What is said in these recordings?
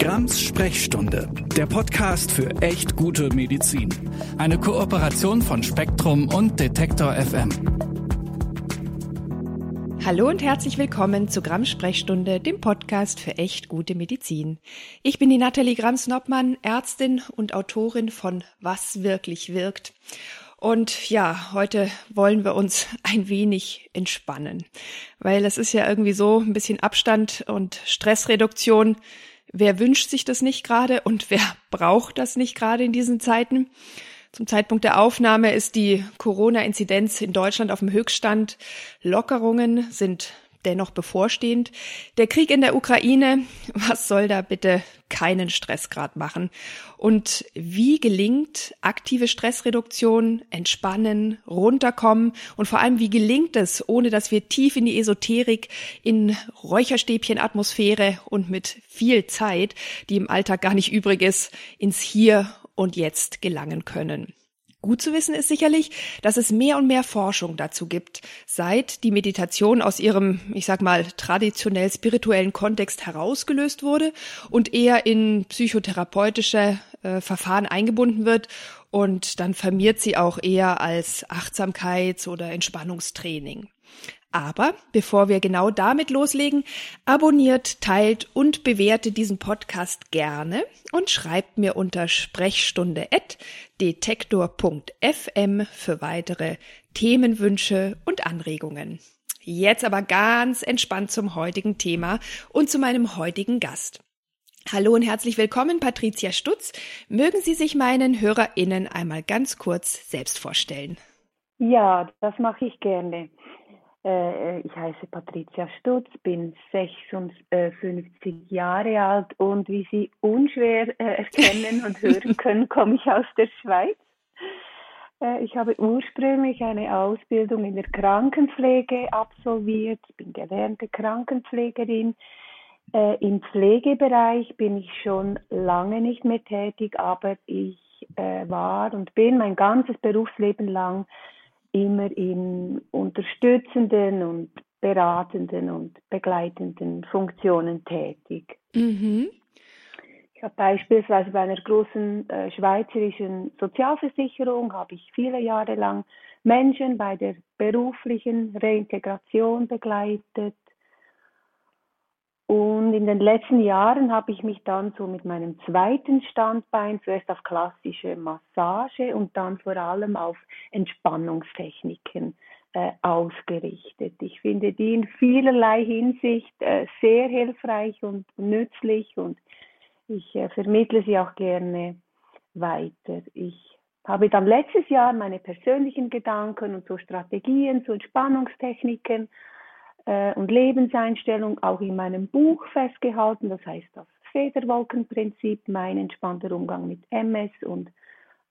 Grams Sprechstunde, der Podcast für echt gute Medizin. Eine Kooperation von Spektrum und Detektor FM. Hallo und herzlich willkommen zu Grams Sprechstunde, dem Podcast für echt gute Medizin. Ich bin die Nathalie Grams-Noppmann, Ärztin und Autorin von Was wirklich wirkt. Und ja, heute wollen wir uns ein wenig entspannen, weil es ist ja irgendwie so ein bisschen Abstand und Stressreduktion. Wer wünscht sich das nicht gerade und wer braucht das nicht gerade in diesen Zeiten? Zum Zeitpunkt der Aufnahme ist die Corona-Inzidenz in Deutschland auf dem Höchststand. Lockerungen sind dennoch bevorstehend. Der Krieg in der Ukraine, was soll da bitte keinen Stressgrad machen? Und wie gelingt aktive Stressreduktion, entspannen, runterkommen und vor allem wie gelingt es, ohne dass wir tief in die Esoterik, in Räucherstäbchenatmosphäre und mit viel Zeit, die im Alltag gar nicht übrig ist, ins Hier und Jetzt gelangen können? Gut zu wissen ist sicherlich, dass es mehr und mehr Forschung dazu gibt, seit die Meditation aus ihrem, ich sag mal, traditionell spirituellen Kontext herausgelöst wurde und eher in psychotherapeutische äh, Verfahren eingebunden wird und dann vermehrt sie auch eher als Achtsamkeits- oder Entspannungstraining. Aber bevor wir genau damit loslegen, abonniert, teilt und bewertet diesen Podcast gerne und schreibt mir unter sprechstunde.detektor.fm für weitere Themenwünsche und Anregungen. Jetzt aber ganz entspannt zum heutigen Thema und zu meinem heutigen Gast. Hallo und herzlich willkommen, Patricia Stutz. Mögen Sie sich meinen HörerInnen einmal ganz kurz selbst vorstellen? Ja, das mache ich gerne. Äh, ich heiße Patricia Stutz, bin 56 Jahre alt und wie Sie unschwer äh, erkennen und hören können, komme ich aus der Schweiz. Äh, ich habe ursprünglich eine Ausbildung in der Krankenpflege absolviert, bin gelernte Krankenpflegerin. Im Pflegebereich bin ich schon lange nicht mehr tätig, aber ich war und bin mein ganzes Berufsleben lang immer in unterstützenden und beratenden und begleitenden Funktionen tätig. Mhm. Ich habe beispielsweise bei einer großen äh, schweizerischen Sozialversicherung habe ich viele Jahre lang Menschen bei der beruflichen Reintegration begleitet und in den letzten Jahren habe ich mich dann so mit meinem zweiten Standbein zuerst auf klassische Massage und dann vor allem auf Entspannungstechniken äh, ausgerichtet. Ich finde die in vielerlei Hinsicht äh, sehr hilfreich und nützlich und ich äh, vermittle sie auch gerne weiter. Ich habe dann letztes Jahr meine persönlichen Gedanken und so Strategien zu Entspannungstechniken äh, und Lebenseinstellung auch in meinem Buch festgehalten. Das heißt das Federwolkenprinzip, mein entspannter Umgang mit MS und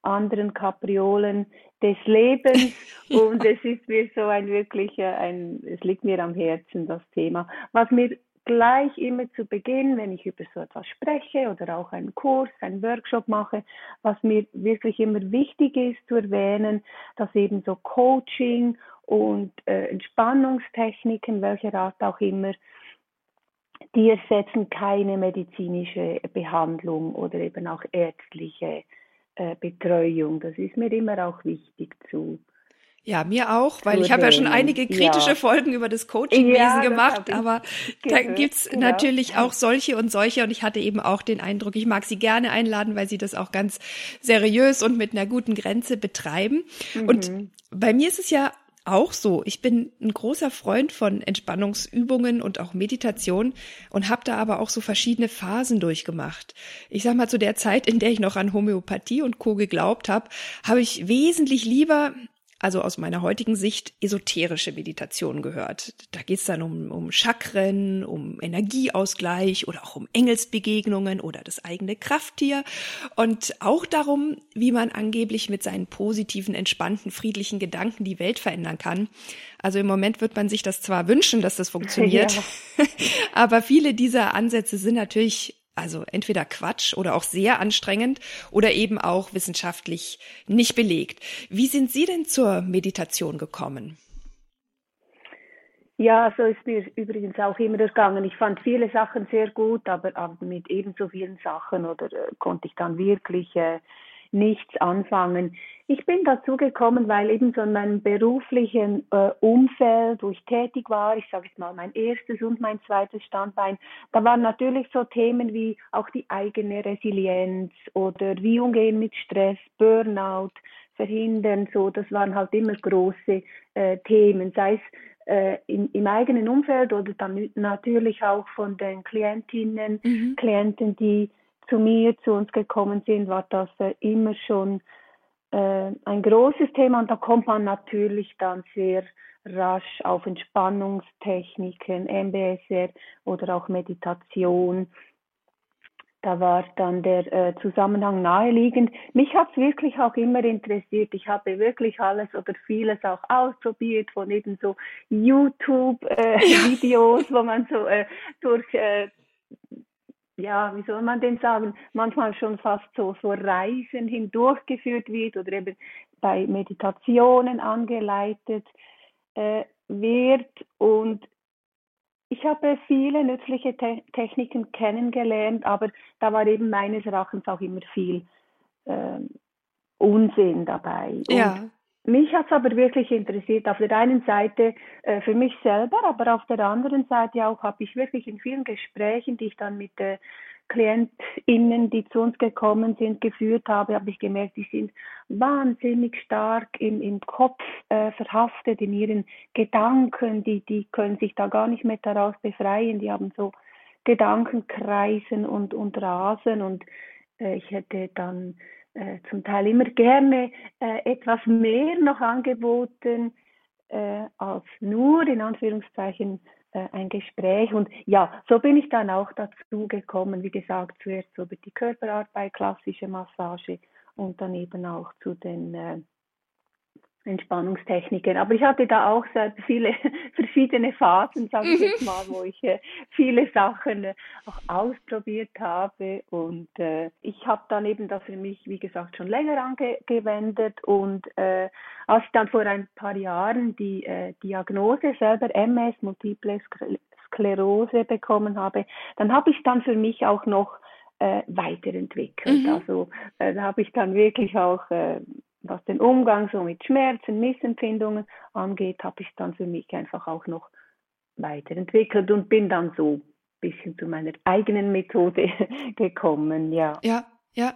anderen Kapriolen des Lebens. Und es ist mir so ein wirklicher, ein, es liegt mir am Herzen, das Thema. Was mir gleich immer zu Beginn, wenn ich über so etwas spreche oder auch einen Kurs, einen Workshop mache, was mir wirklich immer wichtig ist zu erwähnen, dass eben so Coaching und äh, Entspannungstechniken, welcher Art auch immer, die ersetzen keine medizinische Behandlung oder eben auch ärztliche äh, Betreuung. Das ist mir immer auch wichtig zu ja, mir auch, weil ich habe ja schon einige kritische ja. Folgen über das Coachingwesen ja, gemacht, aber da gibt's genau. natürlich auch solche und solche und ich hatte eben auch den Eindruck, ich mag sie gerne einladen, weil sie das auch ganz seriös und mit einer guten Grenze betreiben. Mhm. Und bei mir ist es ja auch so. Ich bin ein großer Freund von Entspannungsübungen und auch Meditation und habe da aber auch so verschiedene Phasen durchgemacht. Ich sag mal, zu der Zeit, in der ich noch an Homöopathie und Co. geglaubt habe, habe ich wesentlich lieber also aus meiner heutigen Sicht, esoterische Meditation gehört. Da geht es dann um, um Chakren, um Energieausgleich oder auch um Engelsbegegnungen oder das eigene Krafttier und auch darum, wie man angeblich mit seinen positiven, entspannten, friedlichen Gedanken die Welt verändern kann. Also im Moment wird man sich das zwar wünschen, dass das funktioniert, ja. aber viele dieser Ansätze sind natürlich also entweder Quatsch oder auch sehr anstrengend oder eben auch wissenschaftlich nicht belegt. Wie sind Sie denn zur Meditation gekommen? Ja, so ist mir übrigens auch immer ergangen. Ich fand viele Sachen sehr gut, aber, aber mit ebenso vielen Sachen oder äh, konnte ich dann wirklich äh, nichts anfangen. Ich bin dazu gekommen, weil eben so in meinem beruflichen äh, Umfeld, wo ich tätig war, ich sage jetzt mal mein erstes und mein zweites Standbein, da waren natürlich so Themen wie auch die eigene Resilienz oder wie umgehen mit Stress, Burnout, verhindern, so, das waren halt immer große äh, Themen, sei es äh, im, im, eigenen Umfeld oder dann natürlich auch von den Klientinnen, mhm. Klienten, die zu mir, zu uns gekommen sind, war das äh, immer schon äh, ein großes Thema und da kommt man natürlich dann sehr rasch auf Entspannungstechniken, MBSR oder auch Meditation. Da war dann der äh, Zusammenhang naheliegend. Mich hat es wirklich auch immer interessiert. Ich habe wirklich alles oder vieles auch ausprobiert von eben so YouTube-Videos, äh, ja. wo man so äh, durch äh, ja, wie soll man denn sagen, manchmal schon fast so, so Reisen hindurchgeführt wird oder eben bei Meditationen angeleitet äh, wird. Und ich habe viele nützliche Te Techniken kennengelernt, aber da war eben meines Erachtens auch immer viel äh, Unsinn dabei. Ja. Und mich hat es aber wirklich interessiert. Auf der einen Seite äh, für mich selber, aber auf der anderen Seite auch habe ich wirklich in vielen Gesprächen, die ich dann mit äh, KlientInnen, die zu uns gekommen sind, geführt habe, habe ich gemerkt, die sind wahnsinnig stark im, im Kopf äh, verhaftet, in ihren Gedanken, die, die können sich da gar nicht mehr daraus befreien, die haben so Gedankenkreisen und, und Rasen und äh, ich hätte dann äh, zum Teil immer gerne äh, etwas mehr noch angeboten äh, als nur in Anführungszeichen äh, ein Gespräch. Und ja, so bin ich dann auch dazu gekommen, wie gesagt, zuerst über die Körperarbeit, klassische Massage und dann eben auch zu den äh, Entspannungstechniken. Aber ich hatte da auch sehr viele verschiedene Phasen, sage ich mhm. jetzt mal, wo ich äh, viele Sachen äh, auch ausprobiert habe. Und äh, ich habe dann eben das für mich, wie gesagt, schon länger angewendet. Und äh, als ich dann vor ein paar Jahren die äh, Diagnose selber MS, Multiple Sklerose bekommen habe, dann habe ich dann für mich auch noch äh, weiterentwickelt. Mhm. Also äh, da habe ich dann wirklich auch äh, was den Umgang so mit Schmerzen, Missempfindungen angeht, habe ich dann für mich einfach auch noch weiterentwickelt und bin dann so ein bisschen zu meiner eigenen Methode gekommen, ja. Ja, ja,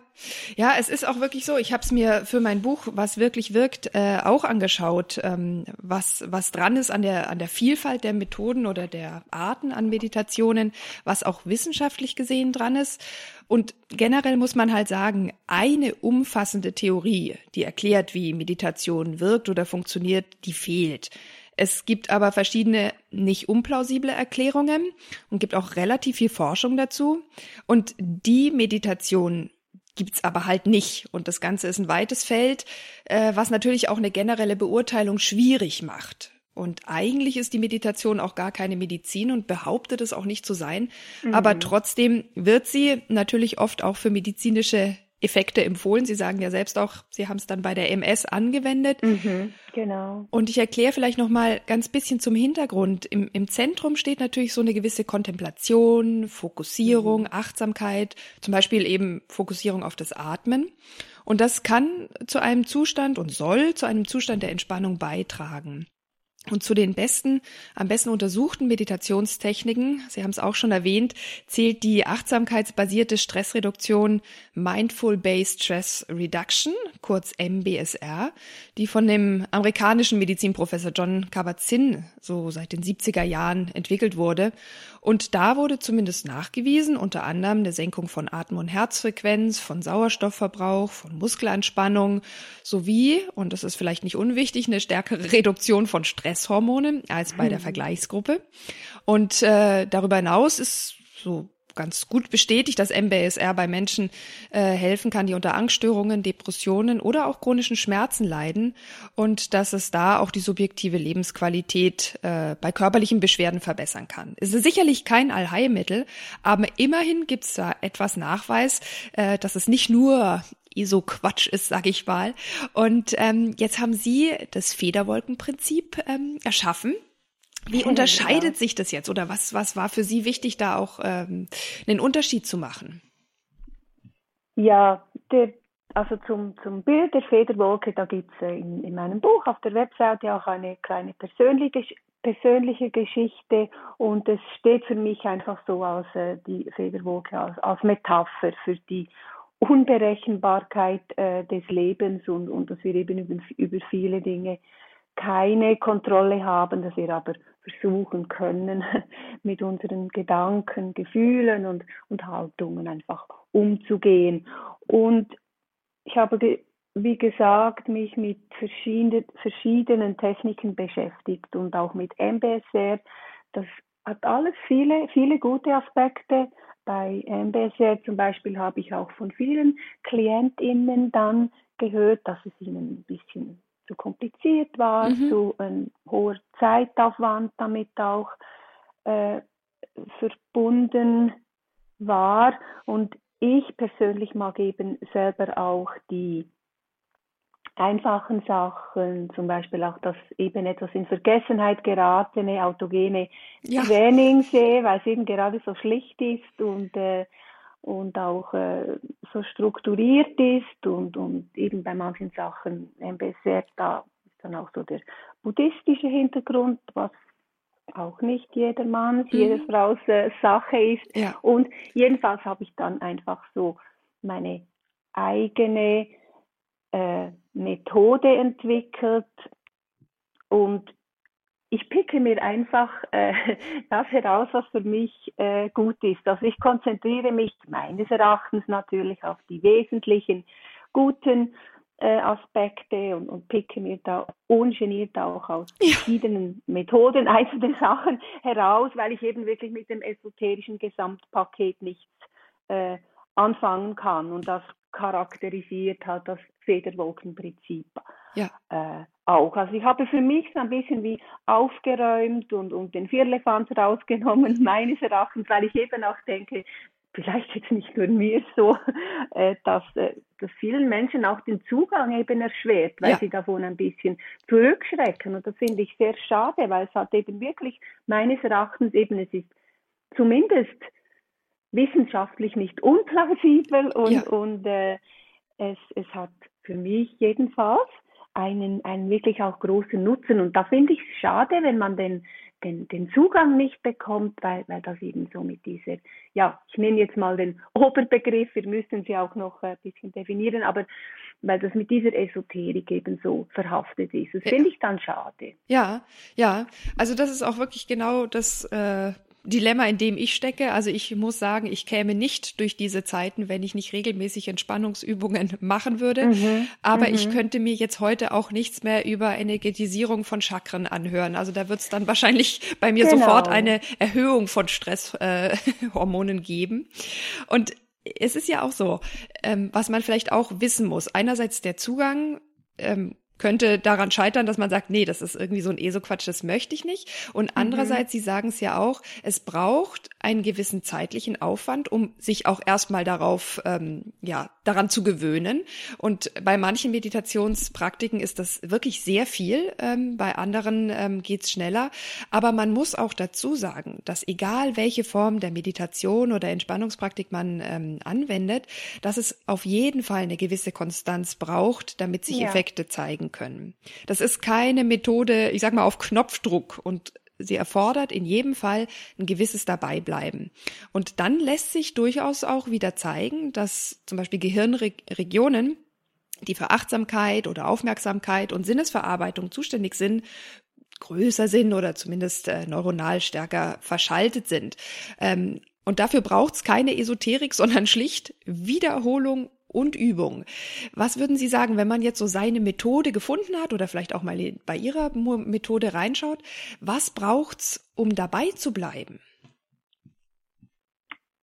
ja, es ist auch wirklich so. Ich habe es mir für mein Buch, was wirklich wirkt, äh, auch angeschaut, ähm, was was dran ist an der an der Vielfalt der Methoden oder der Arten an Meditationen, was auch wissenschaftlich gesehen dran ist. Und generell muss man halt sagen, eine umfassende Theorie, die erklärt, wie Meditation wirkt oder funktioniert, die fehlt. Es gibt aber verschiedene nicht unplausible Erklärungen und gibt auch relativ viel Forschung dazu. Und die Meditation gibt's aber halt nicht. Und das Ganze ist ein weites Feld, äh, was natürlich auch eine generelle Beurteilung schwierig macht. Und eigentlich ist die Meditation auch gar keine Medizin und behauptet es auch nicht zu sein. Mhm. Aber trotzdem wird sie natürlich oft auch für medizinische Effekte empfohlen. Sie sagen ja selbst auch, Sie haben es dann bei der MS angewendet. Mhm, genau. Und ich erkläre vielleicht noch mal ganz bisschen zum Hintergrund. Im, Im Zentrum steht natürlich so eine gewisse Kontemplation, Fokussierung, mhm. Achtsamkeit, zum Beispiel eben Fokussierung auf das Atmen. Und das kann zu einem Zustand und soll zu einem Zustand der Entspannung beitragen. Und zu den besten, am besten untersuchten Meditationstechniken, Sie haben es auch schon erwähnt, zählt die achtsamkeitsbasierte Stressreduktion Mindful Based Stress Reduction, kurz MBSR, die von dem amerikanischen Medizinprofessor John Kabat-Zinn so seit den 70er Jahren entwickelt wurde und da wurde zumindest nachgewiesen, unter anderem eine Senkung von Atem- und Herzfrequenz, von Sauerstoffverbrauch, von Muskelanspannung sowie, und das ist vielleicht nicht unwichtig, eine stärkere Reduktion von Stresshormonen als bei der hm. Vergleichsgruppe. Und äh, darüber hinaus ist so ganz gut bestätigt, dass MBSR bei Menschen äh, helfen kann, die unter Angststörungen, Depressionen oder auch chronischen Schmerzen leiden und dass es da auch die subjektive Lebensqualität äh, bei körperlichen Beschwerden verbessern kann. Es ist sicherlich kein Allheilmittel, aber immerhin gibt es da etwas Nachweis, äh, dass es nicht nur so Quatsch ist, sage ich mal. Und ähm, jetzt haben Sie das Federwolkenprinzip ähm, erschaffen Wie unterscheidet sich das jetzt? Oder was, was war für Sie wichtig, da auch ähm, einen Unterschied zu machen? Ja, der, also zum, zum Bild der Federwolke, da gibt es äh, in, in meinem Buch auf der Webseite auch eine kleine persönliche, persönliche Geschichte. Und es steht für mich einfach so als äh, die Federwolke als, als Metapher für die Unberechenbarkeit äh, des Lebens. Und, und dass wir eben über, über viele Dinge keine Kontrolle haben, dass wir aber versuchen können, mit unseren Gedanken, Gefühlen und, und Haltungen einfach umzugehen. Und ich habe, wie gesagt, mich mit verschiedenen, verschiedenen Techniken beschäftigt und auch mit MBSR. Das hat alles viele, viele gute Aspekte. Bei MBSR zum Beispiel habe ich auch von vielen KlientInnen dann gehört, dass es ihnen ein bisschen zu kompliziert war, mhm. zu ein hoher Zeitaufwand damit auch äh, verbunden war. Und ich persönlich mag eben selber auch die einfachen Sachen, zum Beispiel auch das eben etwas in Vergessenheit geratene autogene ja. Training sehe, weil es eben gerade so schlicht ist und äh, und auch äh, so strukturiert ist und, und eben bei manchen Sachen MBSR, da ist dann auch so der buddhistische Hintergrund, was auch nicht jedermanns, mhm. jeder Frau's äh, Sache ist. Ja. Und jedenfalls habe ich dann einfach so meine eigene äh, Methode entwickelt und ich picke mir einfach äh, das heraus, was für mich äh, gut ist. Also ich konzentriere mich meines Erachtens natürlich auf die wesentlichen guten äh, Aspekte und, und picke mir da ungeniert auch aus ja. verschiedenen Methoden einzelne Sachen heraus, weil ich eben wirklich mit dem esoterischen Gesamtpaket nichts äh, anfangen kann. Und das charakterisiert halt das Federwolkenprinzip ja. äh, auch. Also ich habe für mich so ein bisschen wie aufgeräumt und, und den Vierlefanz rausgenommen, meines Erachtens, weil ich eben auch denke, vielleicht jetzt nicht nur mir so, äh, dass, äh, dass vielen Menschen auch den Zugang eben erschwert, weil ja. sie davon ein bisschen zurückschrecken. Und das finde ich sehr schade, weil es hat eben wirklich meines Erachtens eben, es ist zumindest wissenschaftlich nicht unplausibel und, ja. und äh, es, es hat für mich jedenfalls einen, einen wirklich auch großen Nutzen. Und da finde ich es schade, wenn man den, den, den Zugang nicht bekommt, weil, weil das eben so mit dieser, ja, ich nehme jetzt mal den Oberbegriff, wir müssen sie auch noch ein bisschen definieren, aber weil das mit dieser Esoterik eben so verhaftet ist. Das finde ich dann schade. Ja, ja, also das ist auch wirklich genau das, äh, Dilemma, in dem ich stecke. Also ich muss sagen, ich käme nicht durch diese Zeiten, wenn ich nicht regelmäßig Entspannungsübungen machen würde. Mhm. Aber mhm. ich könnte mir jetzt heute auch nichts mehr über Energetisierung von Chakren anhören. Also da wird es dann wahrscheinlich bei mir genau. sofort eine Erhöhung von Stresshormonen äh, geben. Und es ist ja auch so, ähm, was man vielleicht auch wissen muss. Einerseits der Zugang ähm, könnte daran scheitern, dass man sagt, nee, das ist irgendwie so ein ESO-Quatsch, das möchte ich nicht. Und mhm. andererseits, Sie sagen es ja auch, es braucht einen gewissen zeitlichen Aufwand, um sich auch erstmal darauf, ähm, ja, daran zu gewöhnen. Und bei manchen Meditationspraktiken ist das wirklich sehr viel, ähm, bei anderen ähm, geht's schneller. Aber man muss auch dazu sagen, dass egal welche Form der Meditation oder Entspannungspraktik man ähm, anwendet, dass es auf jeden Fall eine gewisse Konstanz braucht, damit sich ja. Effekte zeigen können. Das ist keine Methode, ich sag mal, auf Knopfdruck und sie erfordert in jedem Fall ein gewisses Dabeibleiben. Und dann lässt sich durchaus auch wieder zeigen, dass zum Beispiel Gehirnregionen, die für Achtsamkeit oder Aufmerksamkeit und Sinnesverarbeitung zuständig sind, größer sind oder zumindest äh, neuronal stärker verschaltet sind. Ähm, und dafür braucht es keine Esoterik, sondern schlicht Wiederholung und Übung. Was würden Sie sagen, wenn man jetzt so seine Methode gefunden hat oder vielleicht auch mal bei Ihrer Methode reinschaut, was braucht's, um dabei zu bleiben?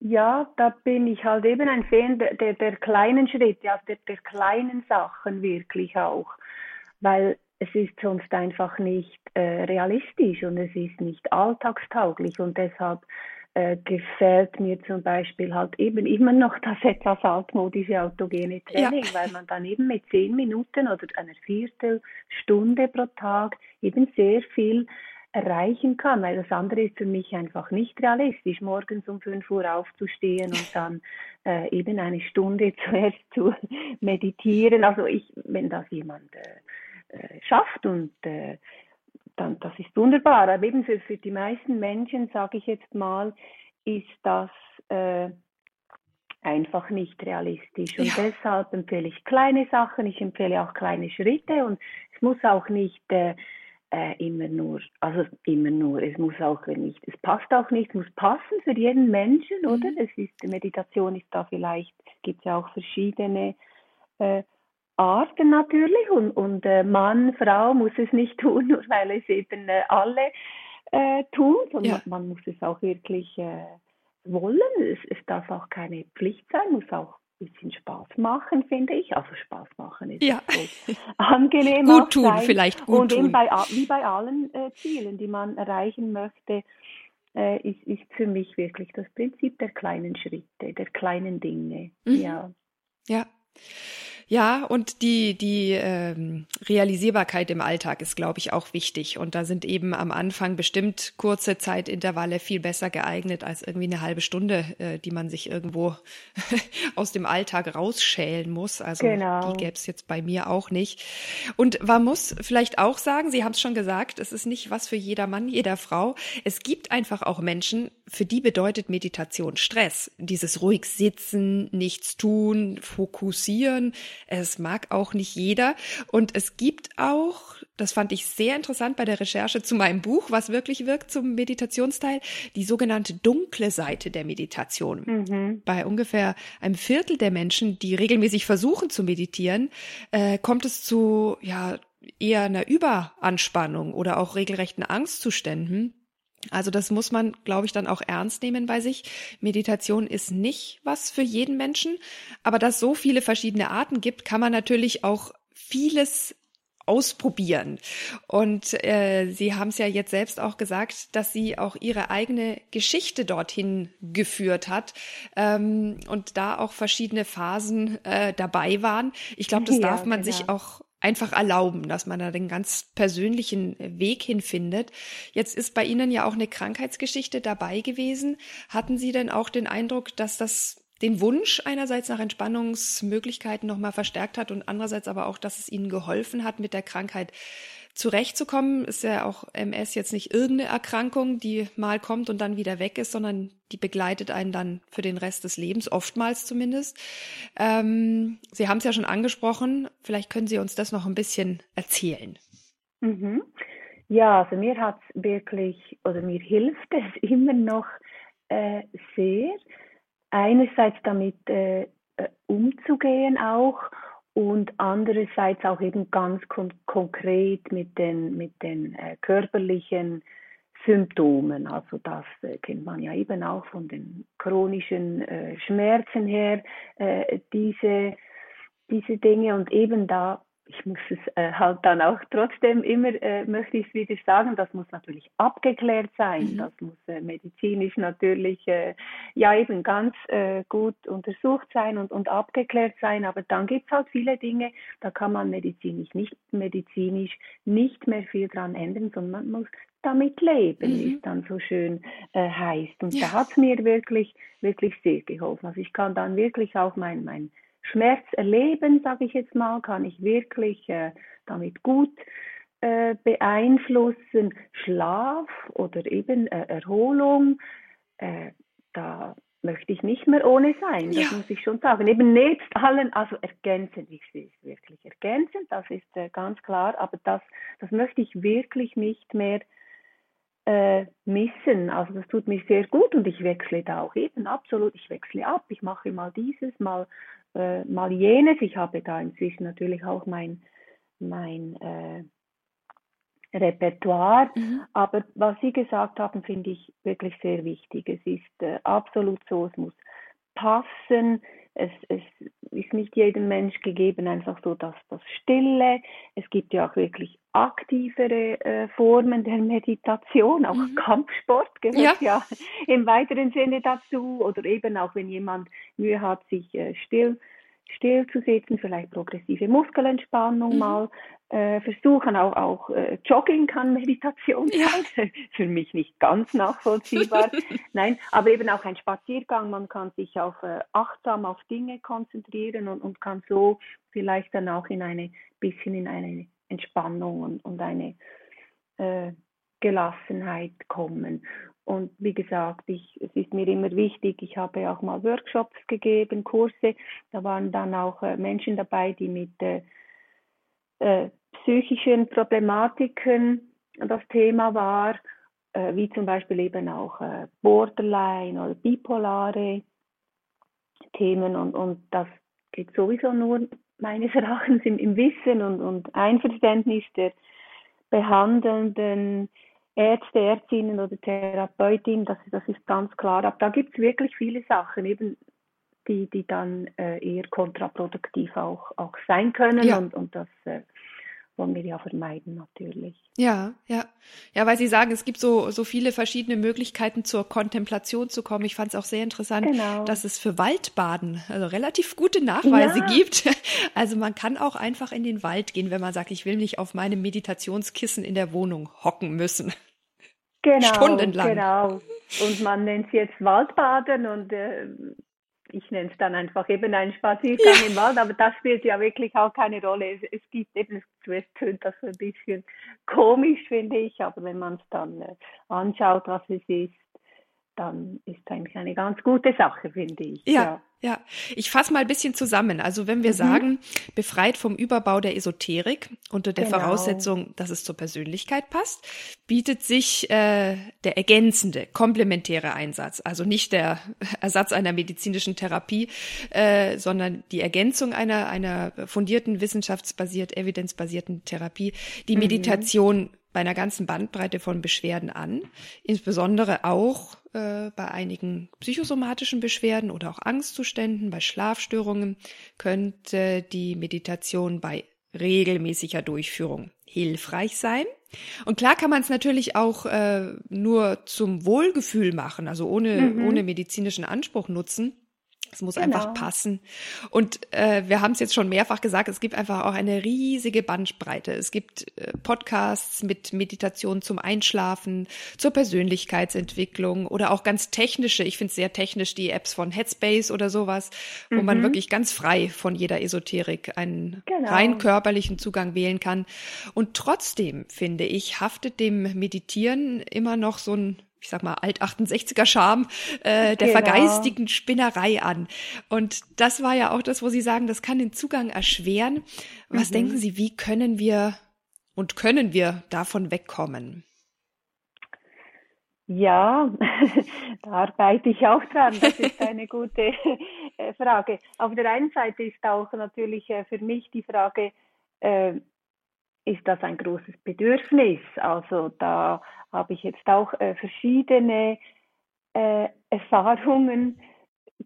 Ja, da bin ich halt eben ein Fan der, der, der kleinen Schritte, ja, der, der kleinen Sachen wirklich auch, weil es ist sonst einfach nicht äh, realistisch und es ist nicht alltagstauglich und deshalb äh, gefällt mir zum Beispiel halt eben immer noch das etwas altmodische autogene Training, ja. weil man dann eben mit zehn Minuten oder einer Viertelstunde pro Tag eben sehr viel erreichen kann, weil das andere ist für mich einfach nicht realistisch, morgens um 5 Uhr aufzustehen und dann äh, eben eine Stunde zuerst zu meditieren. Also ich, wenn das jemand äh, äh, schafft und äh, dann, das ist wunderbar. Aber eben für, für die meisten Menschen, sage ich jetzt mal, ist das äh, einfach nicht realistisch. Und ja. deshalb empfehle ich kleine Sachen, ich empfehle auch kleine Schritte und es muss auch nicht äh, äh, immer nur, also immer nur, es muss auch nicht, es passt auch nicht, es muss passen für jeden Menschen, mhm. oder? Es ist, Meditation ist da vielleicht, gibt ja auch verschiedene äh, Arten natürlich und, und äh, Mann, Frau muss es nicht tun, nur weil es eben äh, alle äh, tun, sondern ja. man, muss es auch wirklich äh, wollen. Es, es darf auch keine Pflicht sein, muss auch ein bisschen Spaß machen, finde ich. Also Spaß machen ist ja. angenehm. gut tun, sein. vielleicht gut Und tun. Bei, wie bei allen äh, Zielen, die man erreichen möchte, äh, ist, ist für mich wirklich das Prinzip der kleinen Schritte, der kleinen Dinge. Mhm. Ja. Ja. Ja, und die, die ähm, Realisierbarkeit im Alltag ist, glaube ich, auch wichtig. Und da sind eben am Anfang bestimmt kurze Zeitintervalle viel besser geeignet als irgendwie eine halbe Stunde, äh, die man sich irgendwo aus dem Alltag rausschälen muss. Also genau. die gäbe es jetzt bei mir auch nicht. Und man muss vielleicht auch sagen, Sie haben es schon gesagt, es ist nicht was für jeder Mann, jeder Frau. Es gibt einfach auch Menschen, für die bedeutet Meditation Stress. Dieses ruhig sitzen, nichts tun, fokussieren. Es mag auch nicht jeder. Und es gibt auch, das fand ich sehr interessant bei der Recherche zu meinem Buch, was wirklich wirkt zum Meditationsteil, die sogenannte dunkle Seite der Meditation. Mhm. Bei ungefähr einem Viertel der Menschen, die regelmäßig versuchen zu meditieren, äh, kommt es zu, ja, eher einer Überanspannung oder auch regelrechten Angstzuständen. Also das muss man, glaube ich, dann auch ernst nehmen bei sich. Meditation ist nicht was für jeden Menschen, aber dass so viele verschiedene Arten gibt, kann man natürlich auch vieles ausprobieren. Und äh, Sie haben es ja jetzt selbst auch gesagt, dass sie auch ihre eigene Geschichte dorthin geführt hat ähm, und da auch verschiedene Phasen äh, dabei waren. Ich glaube, das ja, darf man genau. sich auch einfach erlauben, dass man da den ganz persönlichen Weg hinfindet. Jetzt ist bei Ihnen ja auch eine Krankheitsgeschichte dabei gewesen. Hatten Sie denn auch den Eindruck, dass das den Wunsch einerseits nach Entspannungsmöglichkeiten nochmal verstärkt hat und andererseits aber auch, dass es Ihnen geholfen hat, mit der Krankheit zurechtzukommen. Ist ja auch MS jetzt nicht irgendeine Erkrankung, die mal kommt und dann wieder weg ist, sondern die begleitet einen dann für den Rest des Lebens, oftmals zumindest. Ähm, Sie haben es ja schon angesprochen. Vielleicht können Sie uns das noch ein bisschen erzählen. Mhm. Ja, also mir hat es wirklich, oder mir hilft es immer noch äh, sehr, einerseits damit äh, äh umzugehen auch und andererseits auch eben ganz kon konkret mit den, mit den äh, körperlichen Symptomen. Also das äh, kennt man ja eben auch von den chronischen äh, Schmerzen her, äh, diese, diese Dinge und eben da ich muss es äh, halt dann auch trotzdem immer, äh, möchte ich es wieder sagen, das muss natürlich abgeklärt sein, mhm. das muss äh, medizinisch natürlich äh, ja eben ganz äh, gut untersucht sein und, und abgeklärt sein, aber dann gibt es halt viele Dinge, da kann man medizinisch nicht, medizinisch nicht mehr viel dran ändern, sondern man muss damit leben, mhm. wie es dann so schön äh, heißt. Und ja. da hat es mir wirklich, wirklich sehr geholfen. Also ich kann dann wirklich auch mein, mein Schmerz erleben, sage ich jetzt mal, kann ich wirklich äh, damit gut äh, beeinflussen. Schlaf oder eben äh, Erholung, äh, da möchte ich nicht mehr ohne sein, das ja. muss ich schon sagen. Eben nebst allen, also ergänzend, ich sehe es wirklich ergänzend, das ist äh, ganz klar, aber das, das möchte ich wirklich nicht mehr äh, missen. Also das tut mir sehr gut und ich wechsle da auch eben absolut, ich wechsle ab, ich mache mal dieses, mal äh, mal jenes. Ich habe da inzwischen natürlich auch mein, mein äh, Repertoire. Mhm. Aber was Sie gesagt haben, finde ich wirklich sehr wichtig. Es ist äh, absolut so, es muss passen. Es, es ist nicht jedem Mensch gegeben, einfach so dass das Stille. Es gibt ja auch wirklich aktivere äh, Formen der Meditation, auch mhm. Kampfsport gehört ja. ja. im weiteren Sinne dazu. Oder eben auch wenn jemand Mühe hat, sich äh, still still zu sitzen, vielleicht progressive Muskelentspannung mhm. mal äh, versuchen. Auch, auch äh, Jogging kann Meditation sein. Ja. Für mich nicht ganz nachvollziehbar. Nein, aber eben auch ein Spaziergang. Man kann sich auf äh, achtsam auf Dinge konzentrieren und, und kann so vielleicht dann auch in eine bisschen in eine Entspannung und, und eine äh, Gelassenheit kommen. Und wie gesagt, ich, es ist mir immer wichtig, ich habe auch mal Workshops gegeben, Kurse, da waren dann auch äh, Menschen dabei, die mit äh, äh, psychischen Problematiken das Thema war, äh, wie zum Beispiel eben auch äh, Borderline oder bipolare Themen und, und das geht sowieso nur meines Erachtens im, im Wissen und, und Einverständnis der behandelnden Ärzte, Ärztinnen oder Therapeutinnen, das, das ist ganz klar. Aber da gibt es wirklich viele Sachen, eben die, die dann äh, eher kontraproduktiv auch, auch sein können ja. und, und das äh, wollen wir ja vermeiden natürlich. Ja, ja. Ja, weil Sie sagen, es gibt so, so viele verschiedene Möglichkeiten zur Kontemplation zu kommen. Ich fand es auch sehr interessant, genau. dass es für Waldbaden also relativ gute Nachweise ja. gibt. Also man kann auch einfach in den Wald gehen, wenn man sagt, ich will nicht auf meinem Meditationskissen in der Wohnung hocken müssen. Genau, Stundenlang. Genau. Und man nennt es jetzt Waldbaden und äh, ich nenne es dann einfach eben einen Spaziergang ja. im Wald, aber das spielt ja wirklich auch keine Rolle. Es, es gibt eben, zuerst tönt das ein bisschen komisch, finde ich, aber wenn man es dann äh, anschaut, was es ist, dann ist eigentlich eine ganz gute Sache, finde ich. Ja. ja. Ja, ich fasse mal ein bisschen zusammen. Also wenn wir mhm. sagen, befreit vom Überbau der Esoterik unter der genau. Voraussetzung, dass es zur Persönlichkeit passt, bietet sich äh, der ergänzende, komplementäre Einsatz, also nicht der Ersatz einer medizinischen Therapie, äh, sondern die Ergänzung einer, einer fundierten, wissenschaftsbasiert, evidenzbasierten Therapie, die mhm. Meditation bei einer ganzen Bandbreite von Beschwerden an, insbesondere auch äh, bei einigen psychosomatischen Beschwerden oder auch Angstzuständen, bei Schlafstörungen könnte die Meditation bei regelmäßiger Durchführung hilfreich sein. Und klar kann man es natürlich auch äh, nur zum Wohlgefühl machen, also ohne, mhm. ohne medizinischen Anspruch nutzen. Es muss genau. einfach passen. Und äh, wir haben es jetzt schon mehrfach gesagt, es gibt einfach auch eine riesige Bandbreite. Es gibt äh, Podcasts mit Meditation zum Einschlafen, zur Persönlichkeitsentwicklung oder auch ganz technische, ich finde es sehr technisch, die Apps von Headspace oder sowas, wo mhm. man wirklich ganz frei von jeder Esoterik einen genau. rein körperlichen Zugang wählen kann. Und trotzdem, finde ich, haftet dem Meditieren immer noch so ein ich sag mal, alt-68er Charme äh, der genau. vergeistigen Spinnerei an. Und das war ja auch das, wo Sie sagen, das kann den Zugang erschweren. Was mhm. denken Sie, wie können wir und können wir davon wegkommen? Ja, da arbeite ich auch dran. Das ist eine gute äh, Frage. Auf der einen Seite ist auch natürlich äh, für mich die Frage, äh, ist das ein großes Bedürfnis? Also da habe ich jetzt auch äh, verschiedene äh, Erfahrungen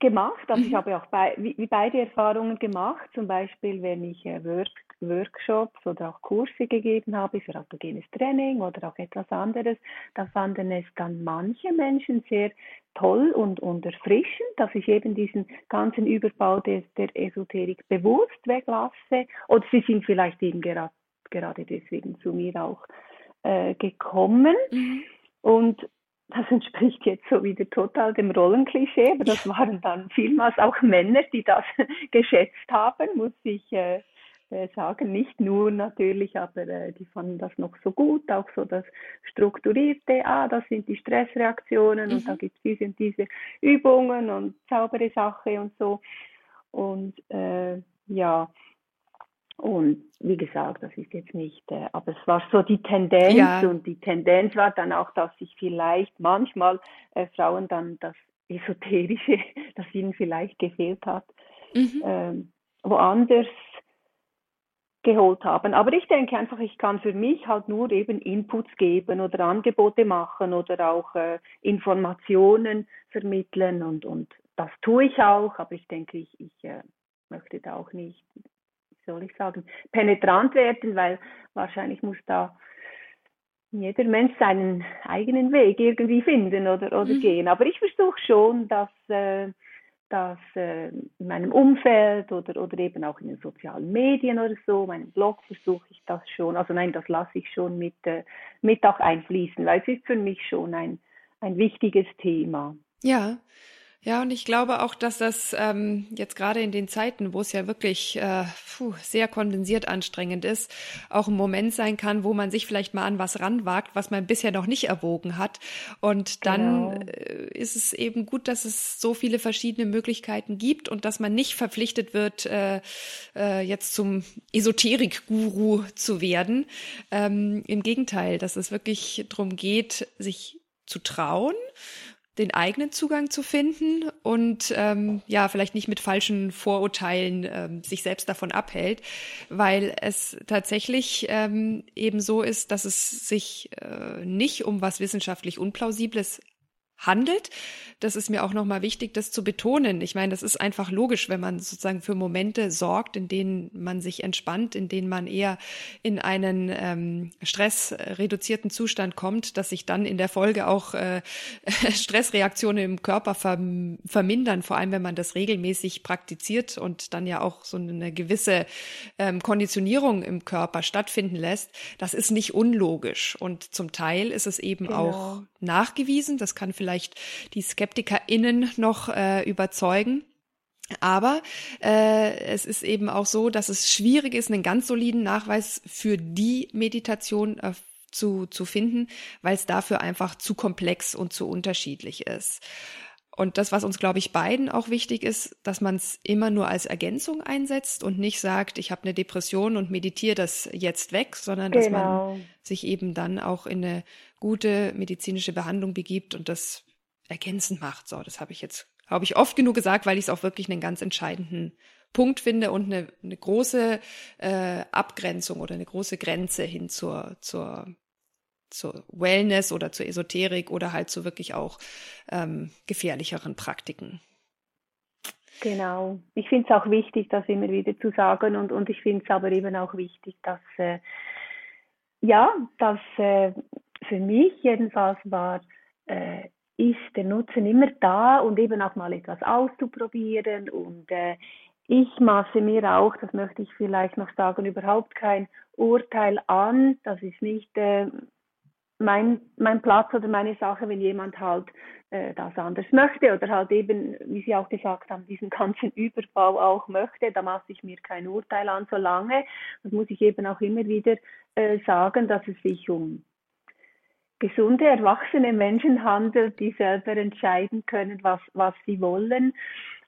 gemacht. Also mhm. ich habe auch bei, wie, wie, beide Erfahrungen gemacht, zum Beispiel wenn ich äh, Work, Workshops oder auch Kurse gegeben habe für autogenes Training oder auch etwas anderes, da fanden es dann manche Menschen sehr toll und, und erfrischend, dass ich eben diesen ganzen Überbau des, der Esoterik bewusst weglasse. Oder sie sind vielleicht eben gerade, gerade deswegen zu mir auch äh, gekommen. Mhm. Und das entspricht jetzt so wieder total dem Rollenklischee, aber das waren dann vielmals auch Männer, die das geschätzt haben, muss ich äh, äh, sagen. Nicht nur natürlich, aber äh, die fanden das noch so gut, auch so das Strukturierte, ah, das sind die Stressreaktionen mhm. und da gibt es diese und diese Übungen und saubere Sache und so. Und äh, ja, und wie gesagt, das ist jetzt nicht, äh, aber es war so die Tendenz ja. und die Tendenz war dann auch, dass sich vielleicht manchmal äh, Frauen dann das Esoterische, das ihnen vielleicht gefehlt hat, mhm. ähm, woanders geholt haben. Aber ich denke einfach, ich kann für mich halt nur eben Inputs geben oder Angebote machen oder auch äh, Informationen vermitteln und, und das tue ich auch, aber ich denke, ich, ich äh, möchte da auch nicht soll ich sagen, penetrant werden, weil wahrscheinlich muss da jeder Mensch seinen eigenen Weg irgendwie finden oder, oder mhm. gehen. Aber ich versuche schon, dass, äh, dass äh, in meinem Umfeld oder, oder eben auch in den sozialen Medien oder so, meinem Blog versuche ich das schon, also nein, das lasse ich schon mit, äh, mit auch einfließen, weil es ist für mich schon ein, ein wichtiges Thema. Ja, ja, und ich glaube auch, dass das ähm, jetzt gerade in den Zeiten, wo es ja wirklich äh, puh, sehr kondensiert anstrengend ist, auch ein Moment sein kann, wo man sich vielleicht mal an was ranwagt, was man bisher noch nicht erwogen hat. Und dann genau. äh, ist es eben gut, dass es so viele verschiedene Möglichkeiten gibt und dass man nicht verpflichtet wird, äh, äh, jetzt zum Esoterik-Guru zu werden. Ähm, Im Gegenteil, dass es wirklich darum geht, sich zu trauen den eigenen Zugang zu finden und ähm, ja, vielleicht nicht mit falschen Vorurteilen ähm, sich selbst davon abhält, weil es tatsächlich ähm, eben so ist, dass es sich äh, nicht um was wissenschaftlich Unplausibles handelt. Das ist mir auch nochmal wichtig, das zu betonen. Ich meine, das ist einfach logisch, wenn man sozusagen für Momente sorgt, in denen man sich entspannt, in denen man eher in einen ähm, stressreduzierten Zustand kommt, dass sich dann in der Folge auch äh, Stressreaktionen im Körper verm vermindern, vor allem wenn man das regelmäßig praktiziert und dann ja auch so eine gewisse ähm, Konditionierung im Körper stattfinden lässt. Das ist nicht unlogisch und zum Teil ist es eben genau. auch nachgewiesen. Das kann vielleicht die SkeptikerInnen noch äh, überzeugen. Aber äh, es ist eben auch so, dass es schwierig ist, einen ganz soliden Nachweis für die Meditation äh, zu, zu finden, weil es dafür einfach zu komplex und zu unterschiedlich ist. Und das, was uns, glaube ich, beiden auch wichtig ist, dass man es immer nur als Ergänzung einsetzt und nicht sagt, ich habe eine Depression und meditiere das jetzt weg, sondern genau. dass man genau. sich eben dann auch in eine gute medizinische Behandlung begibt und das ergänzend macht. So, das habe ich jetzt, glaube ich, oft genug gesagt, weil ich es auch wirklich einen ganz entscheidenden Punkt finde und eine, eine große äh, Abgrenzung oder eine große Grenze hin zur, zur zur Wellness oder zur Esoterik oder halt zu wirklich auch ähm, gefährlicheren Praktiken. Genau. Ich finde es auch wichtig, das immer wieder zu sagen und, und ich finde es aber eben auch wichtig, dass äh, ja, dass äh, für mich jedenfalls war, äh, ist der Nutzen immer da und eben auch mal etwas auszuprobieren und äh, ich maße mir auch, das möchte ich vielleicht noch sagen, überhaupt kein Urteil an. Das ist nicht äh, mein, mein Platz oder meine Sache, wenn jemand halt äh, das anders möchte oder halt eben, wie Sie auch gesagt haben, diesen ganzen Überbau auch möchte, da mache ich mir kein Urteil an, solange, das muss ich eben auch immer wieder äh, sagen, dass es sich um gesunde, erwachsene Menschen handelt, die selber entscheiden können, was, was sie wollen.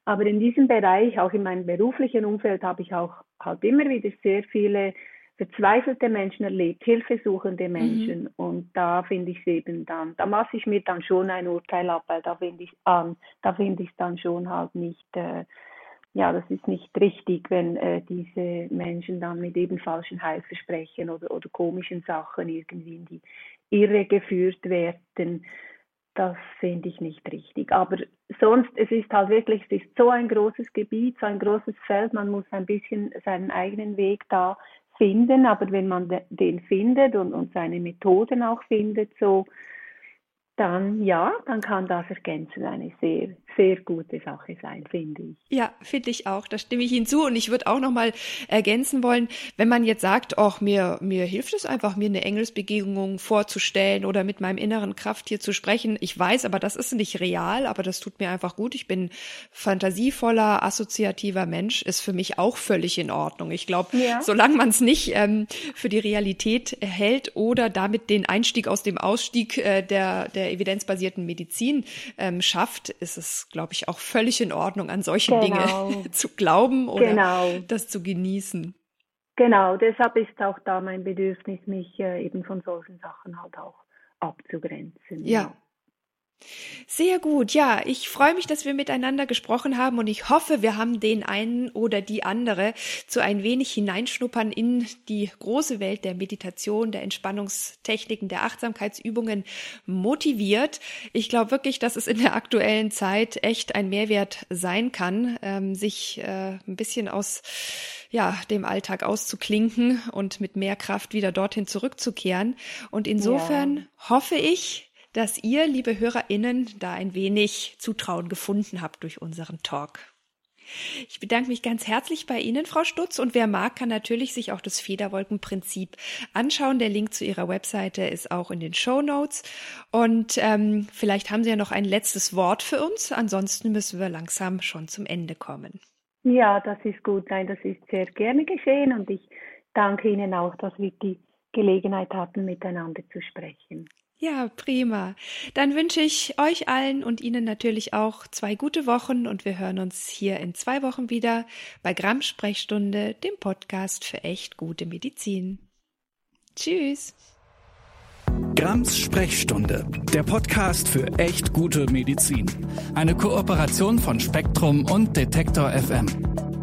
Aber in diesem Bereich, auch in meinem beruflichen Umfeld, habe ich auch halt immer wieder sehr viele verzweifelte Menschen erlebt, hilfesuchende Menschen. Mhm. Und da finde ich es eben dann, da mache ich mir dann schon ein Urteil ab, weil da finde ich an, da finde ich es dann schon halt nicht, äh, ja, das ist nicht richtig, wenn äh, diese Menschen dann mit eben falschen Heilversprechen oder, oder komischen Sachen irgendwie in die Irre geführt werden. Das finde ich nicht richtig. Aber sonst, es ist halt wirklich, es ist so ein großes Gebiet, so ein großes Feld, man muss ein bisschen seinen eigenen Weg da finden, aber wenn man den findet und, und seine Methoden auch findet, so, dann ja, dann kann das ergänzen eine sehr, sehr gute Sache sein, finde ich. Ja, finde ich auch. Da stimme ich Ihnen zu. Und ich würde auch noch mal ergänzen wollen, wenn man jetzt sagt, auch mir, mir hilft es einfach, mir eine Engelsbegegnung vorzustellen oder mit meinem inneren Krafttier zu sprechen. Ich weiß, aber das ist nicht real, aber das tut mir einfach gut. Ich bin fantasievoller, assoziativer Mensch, ist für mich auch völlig in Ordnung. Ich glaube, ja. solange man es nicht ähm, für die Realität hält oder damit den Einstieg aus dem Ausstieg äh, der, der evidenzbasierten Medizin ähm, schafft, ist es, glaube ich, auch völlig in Ordnung, an solche genau. Dinge zu glauben oder genau. das zu genießen. Genau, deshalb ist auch da mein Bedürfnis, mich äh, eben von solchen Sachen halt auch abzugrenzen. Ja. Sehr gut, ja. Ich freue mich, dass wir miteinander gesprochen haben und ich hoffe, wir haben den einen oder die andere zu ein wenig hineinschnuppern in die große Welt der Meditation, der Entspannungstechniken, der Achtsamkeitsübungen motiviert. Ich glaube wirklich, dass es in der aktuellen Zeit echt ein Mehrwert sein kann, ähm, sich äh, ein bisschen aus ja, dem Alltag auszuklinken und mit mehr Kraft wieder dorthin zurückzukehren. Und insofern ja. hoffe ich, dass ihr, liebe HörerInnen, da ein wenig Zutrauen gefunden habt durch unseren Talk. Ich bedanke mich ganz herzlich bei Ihnen, Frau Stutz. Und wer mag, kann natürlich sich auch das Federwolkenprinzip anschauen. Der Link zu Ihrer Webseite ist auch in den Show Notes. Und ähm, vielleicht haben Sie ja noch ein letztes Wort für uns. Ansonsten müssen wir langsam schon zum Ende kommen. Ja, das ist gut. Nein, das ist sehr gerne geschehen. Und ich danke Ihnen auch, dass wir die Gelegenheit hatten, miteinander zu sprechen. Ja, prima. Dann wünsche ich euch allen und Ihnen natürlich auch zwei gute Wochen und wir hören uns hier in zwei Wochen wieder bei Gramm Sprechstunde, dem Podcast für echt gute Medizin. Tschüss. Grams Sprechstunde, der Podcast für echt gute Medizin. Eine Kooperation von Spektrum und Detektor FM.